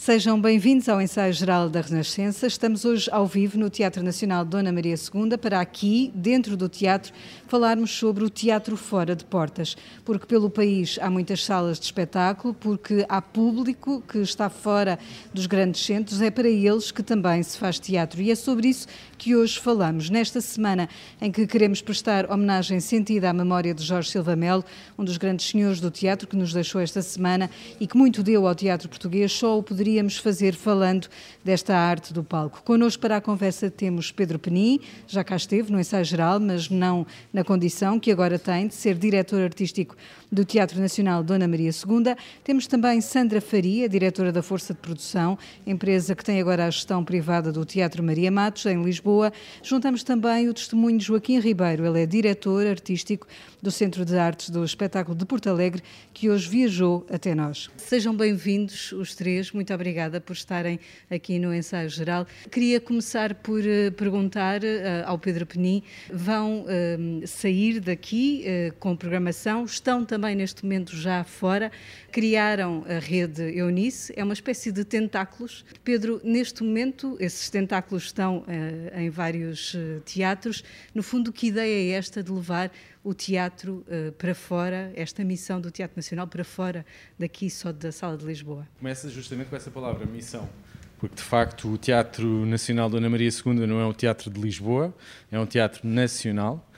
Sejam bem-vindos ao ensaio geral da Renascença. Estamos hoje ao vivo no Teatro Nacional Dona Maria II para aqui, dentro do teatro, falarmos sobre o teatro fora de portas, porque pelo país há muitas salas de espetáculo, porque há público que está fora dos grandes centros, é para eles que também se faz teatro e é sobre isso que hoje falamos. Nesta semana em que queremos prestar homenagem sentida à memória de Jorge Silva Melo, um dos grandes senhores do teatro que nos deixou esta semana e que muito deu ao teatro português, só o poderíamos fazer falando desta arte do palco. Connosco para a conversa temos Pedro Penin, já cá esteve no ensaio geral, mas não na condição que agora tem de ser diretor artístico do Teatro Nacional Dona Maria II. Temos também Sandra Faria, diretora da Força de Produção, empresa que tem agora a gestão privada do Teatro Maria Matos, em Lisboa. Juntamos também o testemunho de Joaquim Ribeiro, ele é diretor artístico do Centro de Artes do Espetáculo de Porto Alegre, que hoje viajou até nós. Sejam bem-vindos os três, muito por estarem aqui no ensaio geral. Queria começar por uh, perguntar uh, ao Pedro Penin: vão uh, sair daqui com programação? Estão também neste momento já fora? Criaram a rede Eunice, é uma espécie de tentáculos. Pedro, neste momento, esses tentáculos estão em vários teatros. No fundo, que ideia é esta de levar o teatro uh, para fora, esta missão do Teatro Nacional para fora daqui só da Sala de Lisboa? Começa justamente com essa palavra, missão. Porque, de facto, o Teatro Nacional Dona Maria II não é um teatro de Lisboa, é um teatro nacional.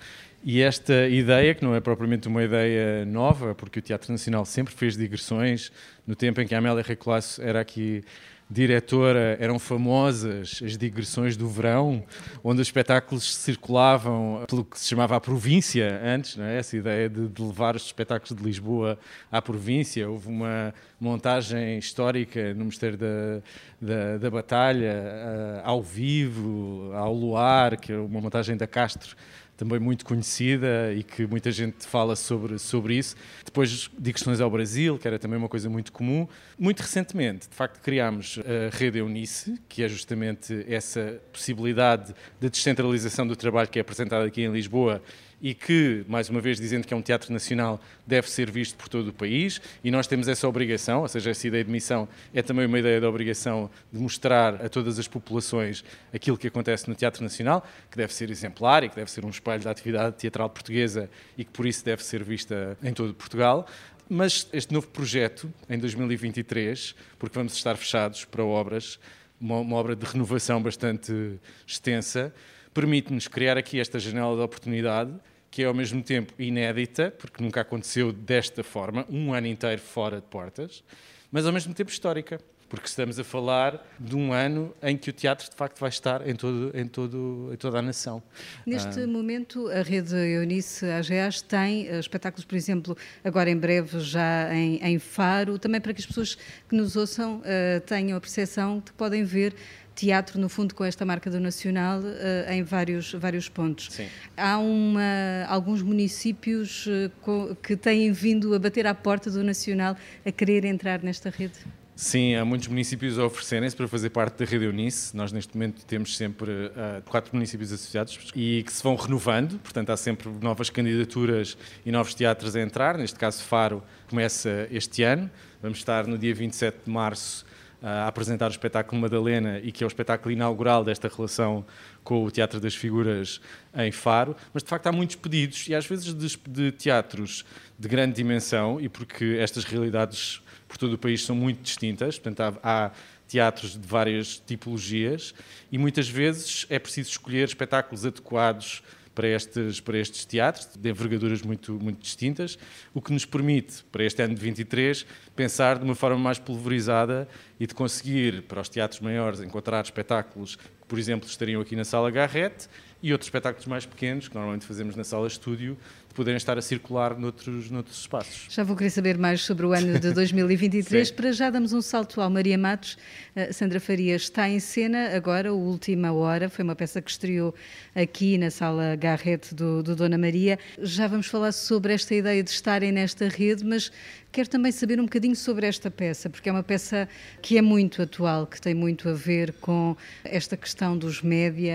E esta ideia, que não é propriamente uma ideia nova, porque o Teatro Nacional sempre fez digressões, no tempo em que a Amélia Recolasso era aqui diretora, eram famosas as digressões do verão, onde os espetáculos circulavam pelo que se chamava a província antes, é? essa ideia de, de, levar os espetáculos de Lisboa à província. Houve uma montagem histórica no Mistério da, da, da Batalha, uh, ao vivo, ao luar, que é uma montagem da Castro também muito conhecida e que muita gente fala sobre, sobre isso. Depois digressões ao Brasil, que era também uma coisa muito comum. Muito recentemente, de facto, criámos a Rede Eunice, que é justamente essa possibilidade de descentralização do trabalho que é apresentada aqui em Lisboa e que, mais uma vez, dizendo que é um teatro nacional, deve ser visto por todo o país e nós temos essa obrigação, ou seja, essa ideia de missão é também uma ideia de obrigação de mostrar a todas as populações aquilo que acontece no Teatro Nacional, que deve ser exemplar e que deve ser um espelho da atividade teatral portuguesa e que por isso deve ser vista em todo Portugal. Mas este novo projeto, em 2023, porque vamos estar fechados para obras, uma, uma obra de renovação bastante extensa, permite-nos criar aqui esta janela de oportunidade que é ao mesmo tempo inédita, porque nunca aconteceu desta forma, um ano inteiro fora de portas, mas ao mesmo tempo histórica, porque estamos a falar de um ano em que o teatro de facto vai estar em, todo, em, todo, em toda a nação. Neste ah. momento, a rede Eunice AGAs tem eh, espetáculos, por exemplo, agora em breve já em, em Faro, também para que as pessoas que nos ouçam uh, tenham a percepção de que podem ver teatro, no fundo, com esta marca do Nacional uh, em vários, vários pontos. Sim. Há uma, alguns municípios uh, que têm vindo a bater à porta do Nacional a querer entrar nesta rede? Sim, há muitos municípios a oferecerem-se para fazer parte da Rede Unice. Nós, neste momento, temos sempre uh, quatro municípios associados e que se vão renovando, portanto, há sempre novas candidaturas e novos teatros a entrar. Neste caso, Faro começa este ano. Vamos estar no dia 27 de março a apresentar o espetáculo Madalena e que é o espetáculo inaugural desta relação com o Teatro das Figuras em Faro, mas de facto há muitos pedidos e às vezes de, de teatros de grande dimensão e porque estas realidades por todo o país são muito distintas, portanto há, há teatros de várias tipologias e muitas vezes é preciso escolher espetáculos adequados para estes, para estes teatros, de envergaduras muito, muito distintas, o que nos permite, para este ano de 23, pensar de uma forma mais pulverizada e de conseguir, para os teatros maiores, encontrar espetáculos que, por exemplo, estariam aqui na Sala Garrett e outros espetáculos mais pequenos, que normalmente fazemos na Sala Estúdio, poderem estar a circular noutros, noutros espaços. Já vou querer saber mais sobre o ano de 2023. Para já damos um salto ao Maria Matos. Uh, Sandra Farias está em cena agora, o Última Hora, foi uma peça que estreou aqui na Sala Garrett do, do Dona Maria. Já vamos falar sobre esta ideia de estarem nesta rede, mas Quero também saber um bocadinho sobre esta peça, porque é uma peça que é muito atual, que tem muito a ver com esta questão dos média,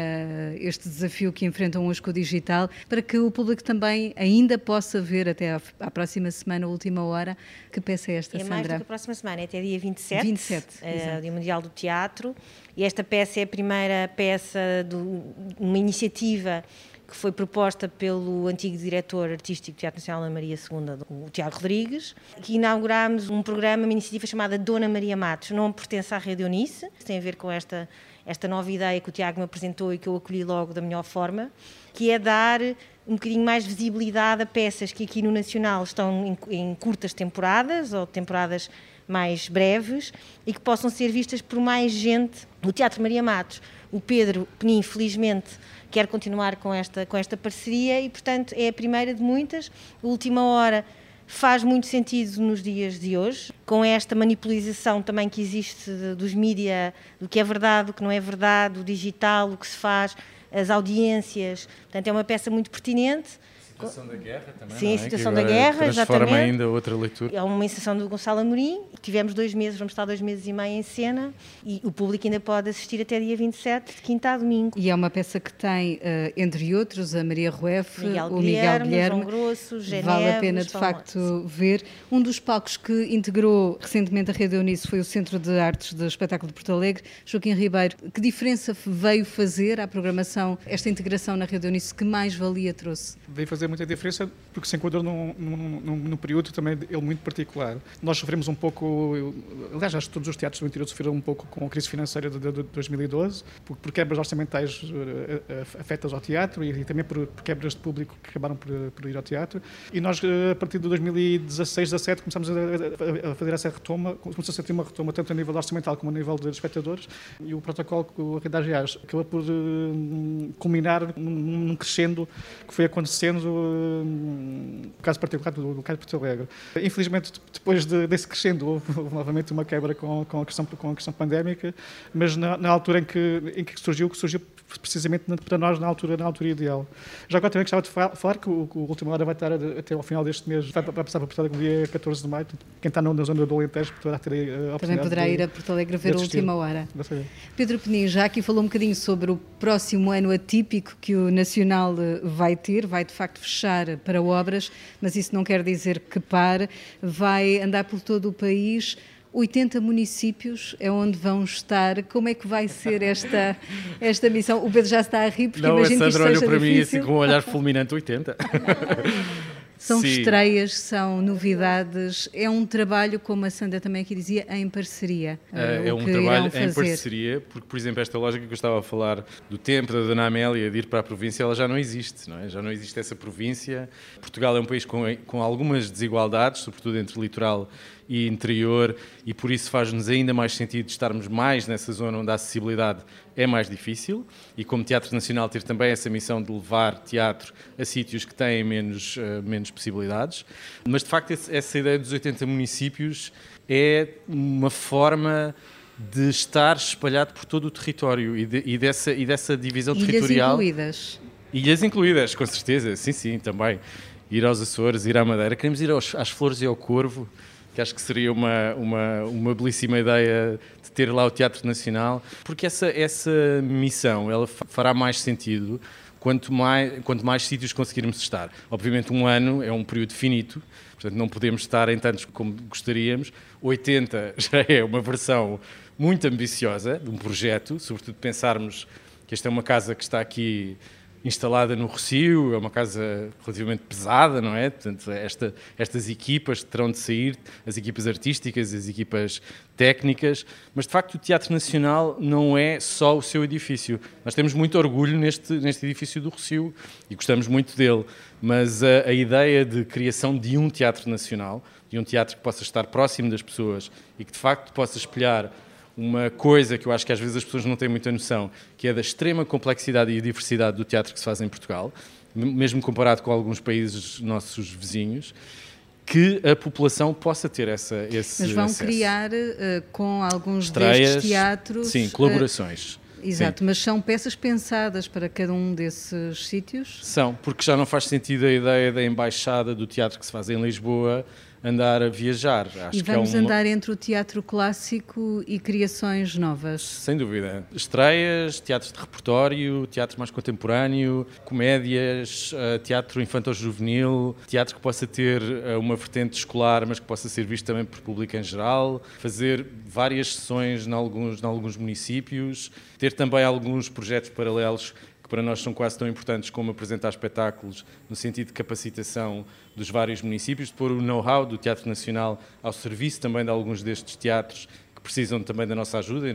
este desafio que enfrentam hoje com o digital, para que o público também ainda possa ver até à, à próxima semana, última hora, que peça é esta, é Sandra? mais do que a próxima semana, é até dia 27, 27 uh, Dia Mundial do Teatro, e esta peça é a primeira peça de uma iniciativa que foi proposta pelo antigo diretor artístico do Teatro Nacional Ana Maria II, o Tiago Rodrigues, que inaugurámos um programa, uma iniciativa chamada Dona Maria Matos, não pertence à Rede Unice, tem a ver com esta, esta nova ideia que o Tiago me apresentou e que eu acolhi logo da melhor forma, que é dar um bocadinho mais visibilidade a peças que aqui no Nacional estão em, em curtas temporadas ou temporadas mais breves e que possam ser vistas por mais gente. O Teatro Maria Matos, o Pedro Penin, felizmente, quer continuar com esta, com esta parceria e, portanto, é a primeira de muitas. A última hora faz muito sentido nos dias de hoje, com esta manipulização também que existe dos mídia, do que é verdade, do que não é verdade, do digital, o que se faz, as audiências. Portanto, é uma peça muito pertinente Situação da guerra também. Sim, é? situação da guerra, transforma exatamente. ainda outra leitura. É uma encenação do Gonçalo Amorim. Tivemos dois meses, vamos estar dois meses e meio em cena e o público ainda pode assistir até dia 27, de quinta a domingo. E é uma peça que tem, uh, entre outros, a Maria Rueff, Miguel o Miguel Guilherme. João Grosso, Geneve, vale a pena, de facto, ver. Um dos palcos que integrou recentemente a Rede Eunice foi o Centro de Artes do Espetáculo de Porto Alegre. Joaquim Ribeiro, que diferença veio fazer à programação esta integração na Rede Eunice? Que mais valia trouxe? Veio fazer muita diferença porque se enquadrou num, num, num, período também ele muito particular. Nós sofremos um pouco, aliás, acho que todos os teatros do interior sofreram um pouco com a crise financeira de, de, de 2012, por, por, quebras orçamentais uh, afetas ao teatro e, e também por, por, quebras de público que acabaram por, por, ir ao teatro. E nós, uh, a partir de 2016, 17, começamos a, a, fazer essa retoma, começou a sentir uma retoma tanto a nível orçamental como a nível de espectadores e o protocolo com a Rede acabou por culminar num crescendo que foi acontecendo no caso particular do, do caso de Porto Alegre. Infelizmente, depois de, desse crescendo, houve, houve, novamente uma quebra com, com, a, questão, com a questão pandémica, mas na, na altura em que, em que surgiu, que surgiu precisamente para nós na altura, na altura ideal. Já agora também gostava de falar que o, o Última Hora vai estar até ao final deste mês, vai, vai passar para Porto Alegre no dia 14 de maio, quem está na zona do Alentejo poderá ter a oportunidade Também poderá ir a Porto Alegre ver a Última Hora. Pedro Penin, já aqui falou um bocadinho sobre o próximo ano atípico que o Nacional eh, vai ter, vai de facto fechar para obras, mas isso não quer dizer que pare, vai andar por todo o país 80 municípios é onde vão estar. Como é que vai ser esta, esta missão? O Pedro já está a rir porque Não, imagino a Sandra olhou para difícil. mim assim com um olhar fulminante 80. São Sim. estreias, são novidades. É um trabalho, como a Sandra também aqui dizia, em parceria. É, é um trabalho em parceria, porque, por exemplo, esta lógica que eu estava a falar do tempo da Dona Amélia de ir para a província, ela já não existe, não é? Já não existe essa província. Portugal é um país com, com algumas desigualdades, sobretudo entre litoral e interior, e por isso faz-nos ainda mais sentido estarmos mais nessa zona onde a acessibilidade é mais difícil, e como Teatro Nacional ter também essa missão de levar teatro a sítios que têm menos, uh, menos possibilidades. Mas, de facto, essa ideia dos 80 municípios é uma forma de estar espalhado por todo o território e, de, e dessa, e dessa divisão Ilhas territorial. Ilhas incluídas. Ilhas incluídas, com certeza, sim, sim, também. Ir aos Açores, ir à Madeira. Queremos ir aos, às Flores e ao Corvo, que acho que seria uma, uma, uma belíssima ideia de ter lá o Teatro Nacional, porque essa, essa missão ela fará mais sentido quanto mais, quanto mais sítios conseguirmos estar. Obviamente, um ano é um período finito, portanto, não podemos estar em tantos como gostaríamos. 80 já é uma versão muito ambiciosa de um projeto, sobretudo pensarmos que esta é uma casa que está aqui instalada no Rocio, é uma casa relativamente pesada, não é? Portanto, esta, estas equipas terão de sair, as equipas artísticas, as equipas técnicas, mas de facto o Teatro Nacional não é só o seu edifício. Nós temos muito orgulho neste, neste edifício do Rocio e gostamos muito dele, mas a, a ideia de criação de um Teatro Nacional, de um teatro que possa estar próximo das pessoas e que de facto possa espelhar uma coisa que eu acho que às vezes as pessoas não têm muita noção, que é da extrema complexidade e diversidade do teatro que se faz em Portugal, mesmo comparado com alguns países nossos vizinhos, que a população possa ter essa, esse Mas vão acesso. criar uh, com alguns Estreias, destes teatros... Sim, colaborações. Uh, Exato, Sim. mas são peças pensadas para cada um desses sítios? São, porque já não faz sentido a ideia da embaixada do teatro que se faz em Lisboa andar a viajar. Acho e vamos é uma... andar entre o teatro clássico e criações novas. Sem dúvida. Estreias, teatros de repertório, teatro mais contemporâneo, comédias, eh, teatro infantil-juvenil, teatro que possa ter eh, uma vertente escolar, mas que possa ser visto também por público em geral, fazer várias sessões em alguns, em alguns municípios, ter também alguns projetos paralelos que para nós são quase tão importantes como apresentar espetáculos no sentido de capacitação dos vários municípios, de pôr o know-how do Teatro Nacional ao serviço também de alguns destes teatros precisam também da nossa ajuda e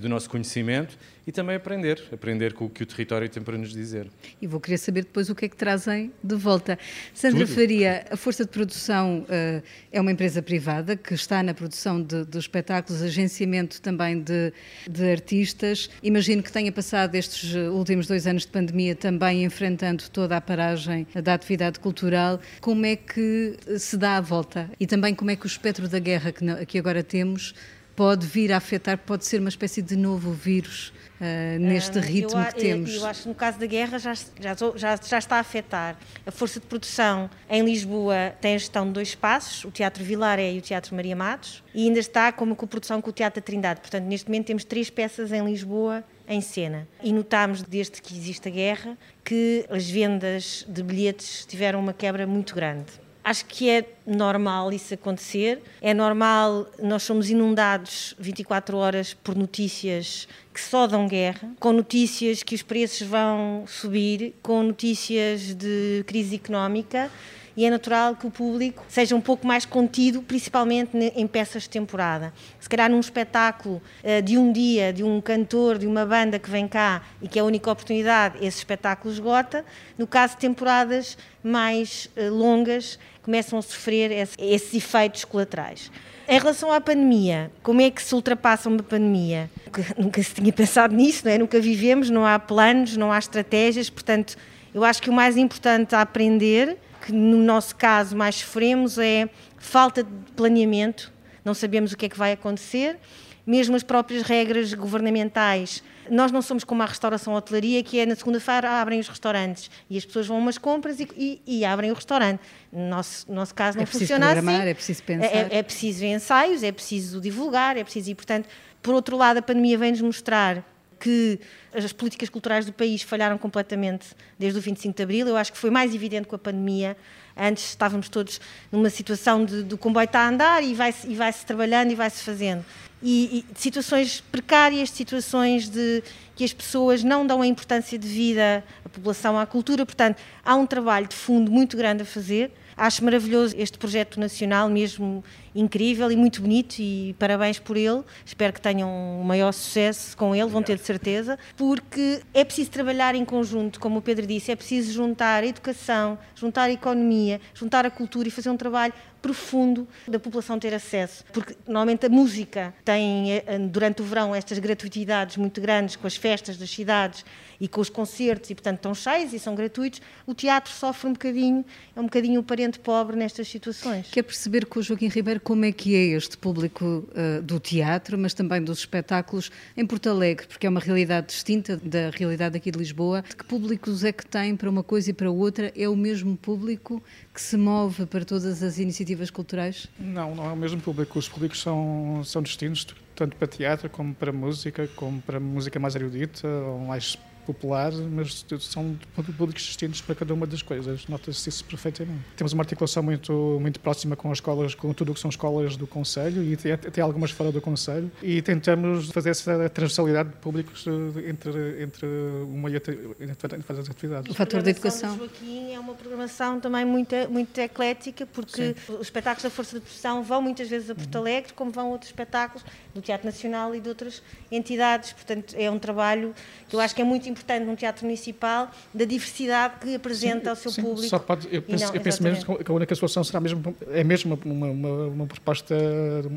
do nosso conhecimento e também aprender, aprender com o que o território tem para nos dizer. E vou querer saber depois o que é que trazem de volta. Sandra Tudo. Faria, a Força de Produção uh, é uma empresa privada que está na produção de, de espetáculos, agenciamento também de, de artistas. Imagino que tenha passado estes últimos dois anos de pandemia também enfrentando toda a paragem da atividade cultural. Como é que se dá a volta? E também como é que o espectro da guerra que, que agora temos pode vir a afetar, pode ser uma espécie de novo vírus uh, neste ritmo eu, que temos. Eu acho que no caso da guerra já, já, já, já, está a afetar. A força de produção em Lisboa tem a gestão de dois espaços, o Teatro Vilaré e o Teatro Maria Matos, e ainda está com uma coprodução com o Teatro da Trindade. Portanto, neste momento temos três peças em Lisboa em cena. E notámos, desde que existe a guerra, que as vendas de bilhetes tiveram uma quebra muito grande. Acho que é normal isso acontecer. É normal, nós somos inundados 24 horas por notícias que só dão guerra, com notícias que os preços vão subir, com notícias de crise económica e é natural que o público seja um pouco mais contido, principalmente em peças de temporada. Se calhar num espetáculo uh, de um dia, de um cantor, de uma banda que vem cá e que é a única oportunidade, esse espetáculo esgota. No caso de temporadas mais uh, longas, começam a sofrer esse, esses efeitos colaterais. Em relação à pandemia, como é que se ultrapassa uma pandemia? Nunca, nunca se tinha pensado nisso, não é? nunca vivemos, não há planos, não há estratégias, portanto, eu acho que o mais importante a aprender que no nosso caso mais sofremos é falta de planeamento, não sabemos o que é que vai acontecer, mesmo as próprias regras governamentais. Nós não somos como a restauração hotelaria, que é na segunda-feira abrem os restaurantes e as pessoas vão a umas compras e, e, e abrem o restaurante. No nosso, nosso caso não é funciona assim. É preciso pensar. É, é, é preciso ensaios, é preciso divulgar, é preciso. E, portanto, por outro lado, a pandemia vem-nos mostrar que as políticas culturais do país falharam completamente desde o 25 de Abril. Eu acho que foi mais evidente com a pandemia. Antes estávamos todos numa situação de, do comboio está a andar e vai-se vai trabalhando e vai-se fazendo. E, e, situações precárias, situações de que as pessoas não dão a importância de vida à população, à cultura. Portanto, há um trabalho de fundo muito grande a fazer. Acho maravilhoso este projeto nacional, mesmo incrível e muito bonito, e parabéns por ele. Espero que tenham um maior sucesso com ele, vão ter de certeza, porque é preciso trabalhar em conjunto, como o Pedro disse, é preciso juntar a educação, juntar a economia, juntar a cultura e fazer um trabalho profundo da população ter acesso, porque normalmente a música tem eh, durante o verão estas gratuitidades muito grandes com as festas das cidades e com os concertos e portanto estão cheios e são gratuitos. O teatro sofre um bocadinho, é um bocadinho o parente pobre nestas situações. Quer perceber com o Joaquim Ribeiro como é que é este público uh, do teatro, mas também dos espetáculos em Porto Alegre, porque é uma realidade distinta da realidade aqui de Lisboa. De que públicos é que tem para uma coisa e para outra? É o mesmo público que se move para todas as iniciativas culturais? Não, não é o mesmo público. Os públicos são, são distintos, tanto para teatro como para música, como para música mais erudita ou mais popular, mas são públicos distintos para cada uma das coisas. Nota-se isso perfeitamente. Temos uma articulação muito, muito próxima com as escolas, com tudo o que são escolas do Conselho e até algumas fora do Conselho, e tentamos fazer essa transversalidade de públicos eh, entre, entre uma e outra, entre fazer as atividades. O fator da educação. Joaquim é uma programação também muito, muito eclética, porque Sim. os espetáculos da Força de Produção vão muitas vezes a Porto uhum. Alegre, como vão outros espetáculos do Teatro Nacional e de outras entidades. Portanto, é um trabalho que eu acho que é muito importante importante num teatro municipal da diversidade que apresenta sim, ao seu sim, público. Só pode, eu penso, não, eu penso mesmo que a única solução será mesmo, é mesmo uma, uma, uma proposta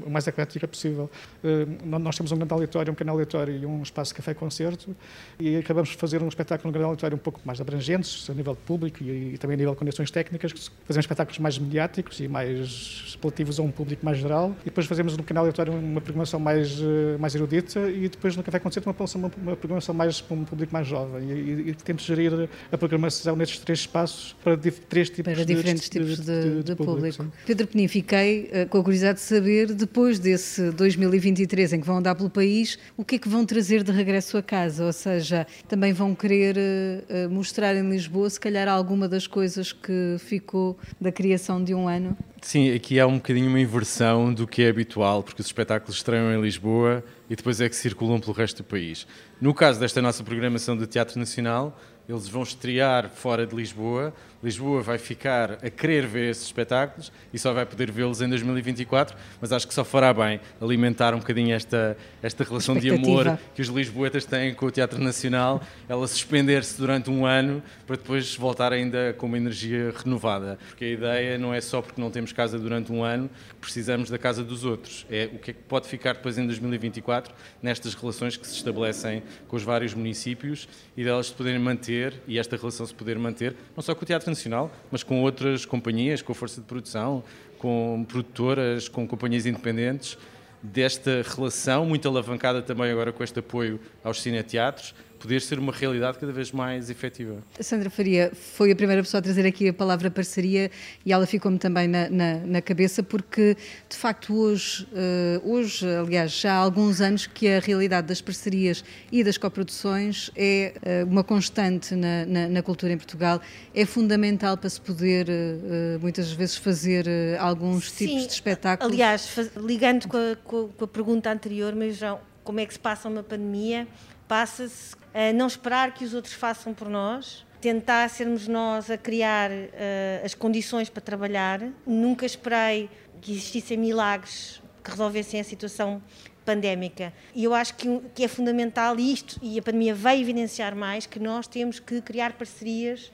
mais eclética possível. Uh, nós temos um grande auditório, um pequeno auditório e um espaço café-concerto e acabamos de fazer um espetáculo no grande auditório um pouco mais abrangentes a nível de público e, e também a nível de condições técnicas, fazemos espetáculos mais mediáticos e mais apelativos a um público mais geral e depois fazemos no pequeno auditório uma programação mais, eh, mais erudita e depois no café-concerto uma, uma, uma programação mais para um público mais jovem e, e temos gerir a programação nestes três espaços para três tipos para diferentes de, tipos de, de, de, de público. público. Pedro Penin, fiquei uh, com a curiosidade de saber, depois desse 2023 em que vão andar pelo país, o que é que vão trazer de regresso a casa? Ou seja, também vão querer uh, mostrar em Lisboa, se calhar, alguma das coisas que ficou da criação de um ano? Sim, aqui há um bocadinho uma inversão do que é habitual, porque os espetáculos estreiam em Lisboa e depois é que circulam pelo resto do país. No caso desta nossa programação do Teatro Nacional, eles vão estrear fora de Lisboa. Lisboa vai ficar a querer ver esses espetáculos e só vai poder vê-los em 2024, mas acho que só fará bem alimentar um bocadinho esta, esta relação de amor que os lisboetas têm com o Teatro Nacional, ela suspender-se durante um ano para depois voltar ainda com uma energia renovada. Porque a ideia não é só porque não temos casa durante um ano que precisamos da casa dos outros, é o que é que pode ficar depois em 2024 nestas relações que se estabelecem com os vários municípios e delas se poderem manter manter e esta relação se poder manter, não só com o Teatro Nacional, mas com outras companhias, com a força de produção, com produtoras, com companhias independentes, desta relação muito alavancada também agora com este apoio aos cineteatros, poder ser uma realidade cada vez mais efetiva. Sandra Faria foi a primeira pessoa a trazer aqui a palavra parceria e ela ficou-me também na, na, na, cabeça porque, de facto, hoje, uh, hoje, aliás, já há alguns anos que a realidade das parcerias e das coproduções é uh, uma constante na, na, na, cultura em Portugal, é fundamental para se poder, uh, muitas vezes, fazer alguns Sim, tipos de espetáculos. Aliás, ligando com a, com a pergunta anterior, mas já, como é que se passa uma pandemia? Passa-se a não esperar que os outros façam por nós, tentar sermos nós a criar uh, as condições para trabalhar. Nunca esperei que existissem milagres que resolvessem a situação pandémica. E eu acho que, que é fundamental isto, e a pandemia vai evidenciar mais, que nós temos que criar parcerias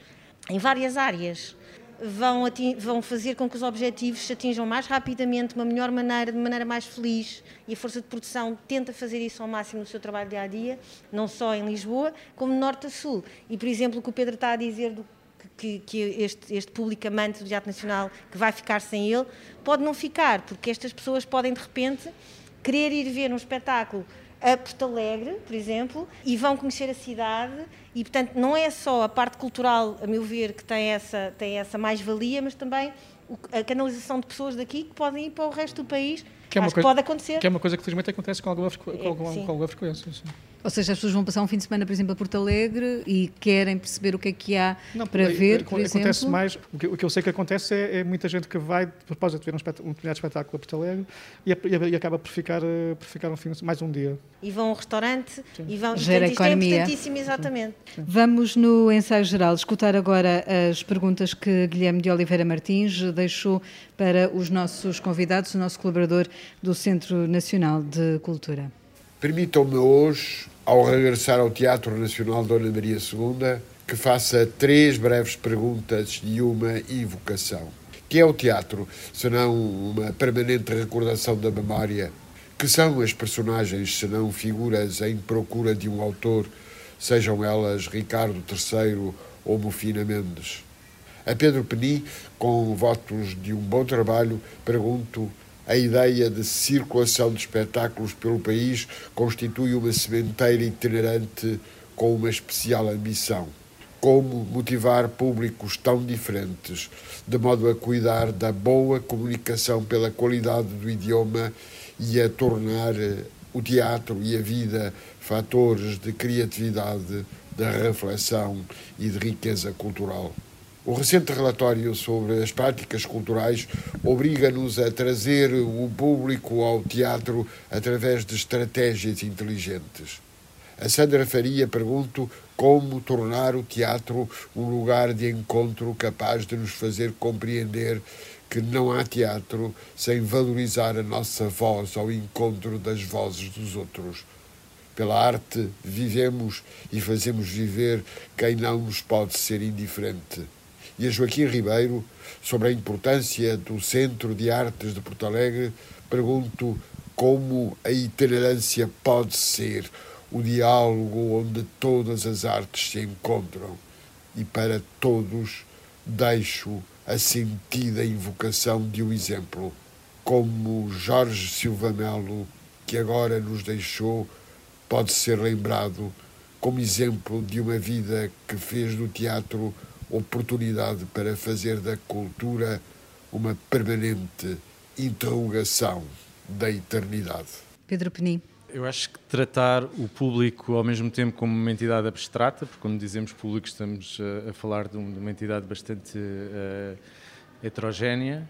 em várias áreas vão, vão fazer com que os objetivos se atinjam mais rapidamente, de uma melhor maneira, de maneira mais feliz. E a força de produção tenta fazer isso ao máximo no seu trabalho dia a dia, não só em Lisboa, como norte a sul. E, por exemplo, o que o Pedro está a dizer do que, que, este, este público amante do Teatro Nacional que vai ficar sem ele, pode não ficar, porque estas pessoas podem de repente querer ir ver um espetáculo a Porto Alegre, por exemplo, e vão conhecer a cidade e, portanto, não é só a parte cultural, a meu ver, que tem essa, tem essa mais-valia, mas também a canalização de pessoas daqui que podem ir para o resto do país. Que é uma Acho coisa, que pode acontecer. Que é uma coisa que felizmente acontece com alguma, com alguma, com alguma frequência. Sim. Ou seja, as pessoas vão passar um fim de semana, por exemplo, a Porto Alegre e querem perceber o que é que há não, para ver, por acontece exemplo? mais, o que, o que, eu sei que acontece é, é muita gente que vai, de propósito, ver um, um determinado espetáculo a Porto Alegre e, e, e, acaba por ficar, eh, por ficar um fim, mais um dia. E vão a um restaurante Sim. e vão... Gera é economia. é importantíssimo, exatamente. Sim. Vamos, no ensaio geral, escutar agora as perguntas que Guilherme de Oliveira Martins deixou para os nossos convidados, o nosso colaborador do Centro Nacional de Cultura. Permitam-me hoje ao regressar ao Teatro Nacional Dona Maria II, que faça três breves perguntas e uma invocação. Que é o teatro, senão uma permanente recordação da memória? Que são as personagens, senão figuras em procura de um autor, sejam elas Ricardo III ou Mofina Mendes? A Pedro Peni, com votos de um bom trabalho, pergunto a ideia de circulação de espetáculos pelo país constitui uma sementeira itinerante com uma especial ambição. Como motivar públicos tão diferentes, de modo a cuidar da boa comunicação pela qualidade do idioma e a tornar o teatro e a vida fatores de criatividade, de reflexão e de riqueza cultural. O recente relatório sobre as práticas culturais obriga-nos a trazer o público ao teatro através de estratégias inteligentes. A Sandra Faria pergunto como tornar o teatro um lugar de encontro capaz de nos fazer compreender que não há teatro sem valorizar a nossa voz ao encontro das vozes dos outros. Pela arte vivemos e fazemos viver quem não nos pode ser indiferente e a Joaquim Ribeiro sobre a importância do Centro de Artes de Porto Alegre, pergunto como a itinerância pode ser o diálogo onde todas as artes se encontram. E para todos deixo a sentida invocação de um exemplo, como Jorge Silva Melo, que agora nos deixou, pode ser lembrado como exemplo de uma vida que fez do teatro oportunidade para fazer da cultura uma permanente interrogação da eternidade. Pedro Penin. Eu acho que tratar o público ao mesmo tempo como uma entidade abstrata, porque quando dizemos público estamos a, a falar de, de, uma entidade bastante uh, heterogénea,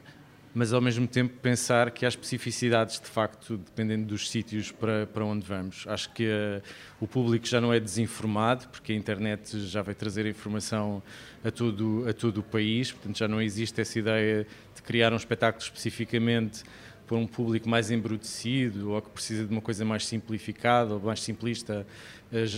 mas ao mesmo tempo pensar que há especificidades de facto dependendo dos sítios para, para onde vamos. Acho que uh, o público já não é desinformado, porque a internet já vai trazer informação a todo, a todo o país, portanto já não existe essa ideia de criar um espetáculo especificamente para um público mais embrutecido ou que precisa de uma coisa mais simplificada ou mais simplista,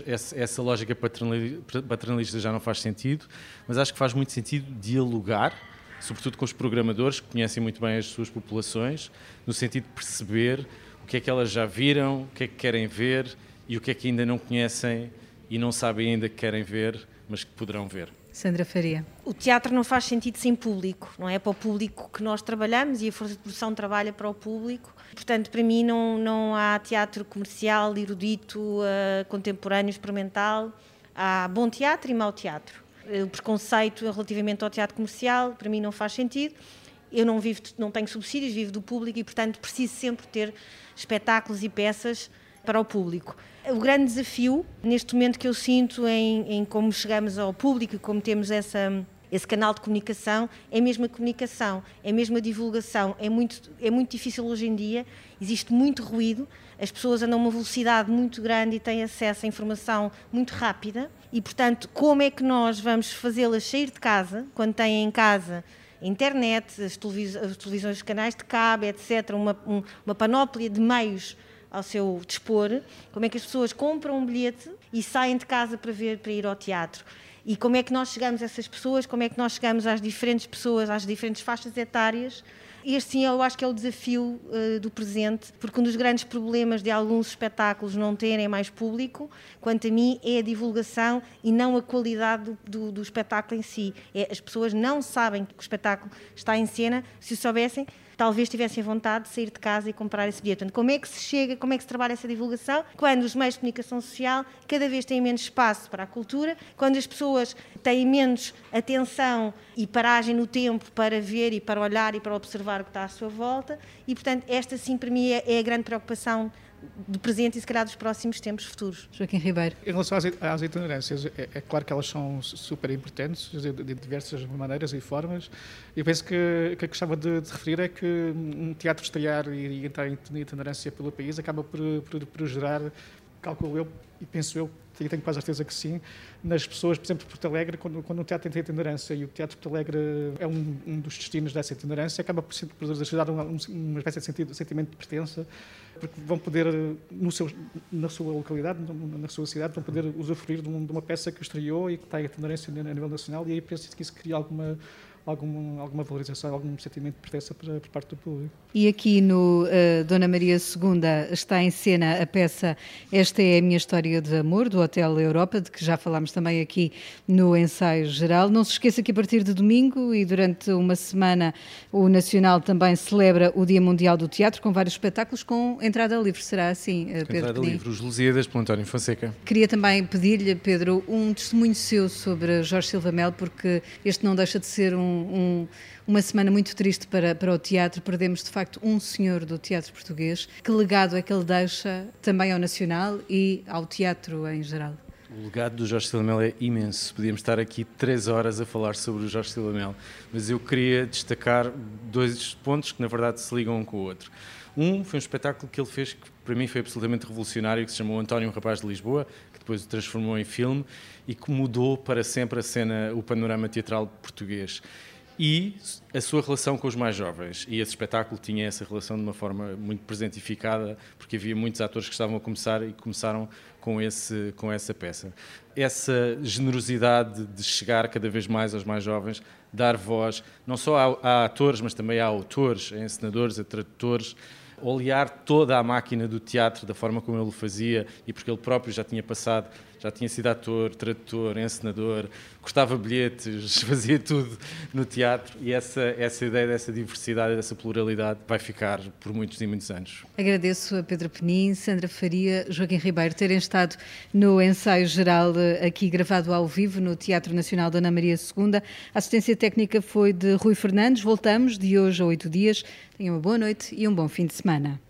essa, essa lógica paternalista já não faz sentido, mas acho que faz muito sentido dialogar, sobretudo com os programadores que conhecem muito bem as suas populações, no sentido de perceber o que é que elas já viram, o que é que querem ver e o que é que ainda não conhecem e não sabem ainda que querem ver, mas que poderão ver. Sandra Faria. O teatro não faz sentido sem público, não é para o público que nós trabalhamos e a Força de Produção trabalha para o público. Portanto, para mim não, não há teatro comercial, erudito, uh, contemporâneo, experimental. Há bom teatro e mau teatro. O preconceito relativamente ao teatro comercial, para mim não faz sentido. Eu não vivo, não tenho subsídios, vivo do público e, portanto, preciso sempre ter espetáculos e peças para o público. O grande desafio, neste momento, que eu sinto em, em como chegamos ao público e como temos essa, esse canal de comunicação, é mesmo a comunicação, é mesmo a divulgação. É muito, é muito difícil hoje em dia, existe muito ruído, as pessoas andam a uma velocidade muito grande e têm acesso à informação muito rápida. E, portanto, como é que nós vamos fazê-las sair de casa, quando têm em casa internet, as, televis as televisões, os canais de cabo, etc., uma, um, uma panóplia de meios ao seu dispor, como é que as pessoas compram um bilhete e saem de casa para ver, para ir ao teatro. E como é que nós chegamos a essas pessoas, como é que nós chegamos às diferentes pessoas, às diferentes faixas etárias. Este sim eu acho que é o desafio uh, do presente, porque um dos grandes problemas de alguns espetáculos não terem mais público, quanto a mim, é a divulgação e não a qualidade do, do, do espetáculo em si. É, as pessoas não sabem que o espetáculo está em cena, se o soubessem, talvez tivessem vontade de sair de casa e comprar esse bilhete. Portanto, como é que se chega, como é que se trabalha essa divulgação? Quando os meios de comunicação social cada vez têm menos espaço para a cultura, quando as pessoas têm menos atenção e paragem no tempo para ver e para olhar e para observar o que está à sua volta, e portanto, esta sim para mim é, é a grande preocupação do presente e se calhar dos próximos tempos futuros. Joaquim Ribeiro. Em relação às, às itinerâncias, é, é, claro que elas são super importantes, de, de diversas maneiras e formas. Eu penso que o que eu gostava de, de, referir é que um teatro estrear e, e entrar em itinerância pelo país acaba por, por, por gerar, calculo eu e penso eu, e tenho quase certeza que sim, nas pessoas, por exemplo, de Porto Alegre, quando, quando o teatro tem itinerância e o Teatro de Porto Alegre é um, um dos destinos dessa itinerância, acaba por, por gerar uma, uma espécie de sentido, sentimento de pertença porque vão poder, no seu, na sua localidade, na sua cidade, vão poder usufruir de uma peça que estreou e que está em tendência a nível nacional e aí penso que isso cria alguma alguma, alguma valorização, algum sentimento de pertença por, por parte do público. E aqui no uh, Dona Maria II está em cena a peça Esta é a Minha História de Amor, do Hotel Europa, de que já falámos também aqui no ensaio geral. Não se esqueça que a partir de domingo e durante uma semana o Nacional também celebra o Dia Mundial do Teatro, com vários espetáculos com entrada livre. Será assim, uh, Pedro? Entrada livre, os Lusíadas, pelo António Fonseca. Queria também pedir-lhe, Pedro, um testemunho seu sobre Jorge Silva Mel, porque este não deixa de ser um um, uma semana muito triste para, para o teatro. Perdemos, de facto, um senhor do teatro português. Que legado é que ele deixa também ao nacional e ao teatro em geral? O legado do Jorge Silamel é imenso. Podíamos estar aqui três horas a falar sobre o Jorge Silamel, mas eu queria destacar dois pontos que, na verdade, se ligam um com o outro. Um foi um espetáculo que ele fez que, para mim, foi absolutamente revolucionário, que se chamou António, rapaz de Lisboa, que depois o transformou em filme e que mudou para sempre a cena, o panorama teatral português e a sua relação com os mais jovens. E esse espetáculo tinha essa relação de uma forma muito presentificada, porque havia muitos atores que estavam a começar e começaram com, esse, com essa peça. Essa generosidade de chegar cada vez mais aos mais jovens, dar voz, não só a, a atores, mas também a autores, a encenadores, a tradutores, olhar toda a máquina do teatro da forma como ele o fazia e porque ele próprio já tinha passado já tinha sido ator, tradutor, encenador, cortava bilhetes, fazia tudo no teatro e essa, essa ideia dessa diversidade, dessa pluralidade vai ficar por muitos e muitos anos. Agradeço a Pedro Penin, Sandra Faria, Joaquim Ribeiro terem estado no ensaio geral eh, aqui gravado ao vivo no Teatro Nacional Dona Maria II. A assistência técnica foi de Rui Fernandes. Voltamos de hoje a oito dias. Tenham uma boa noite e um bom fim de semana.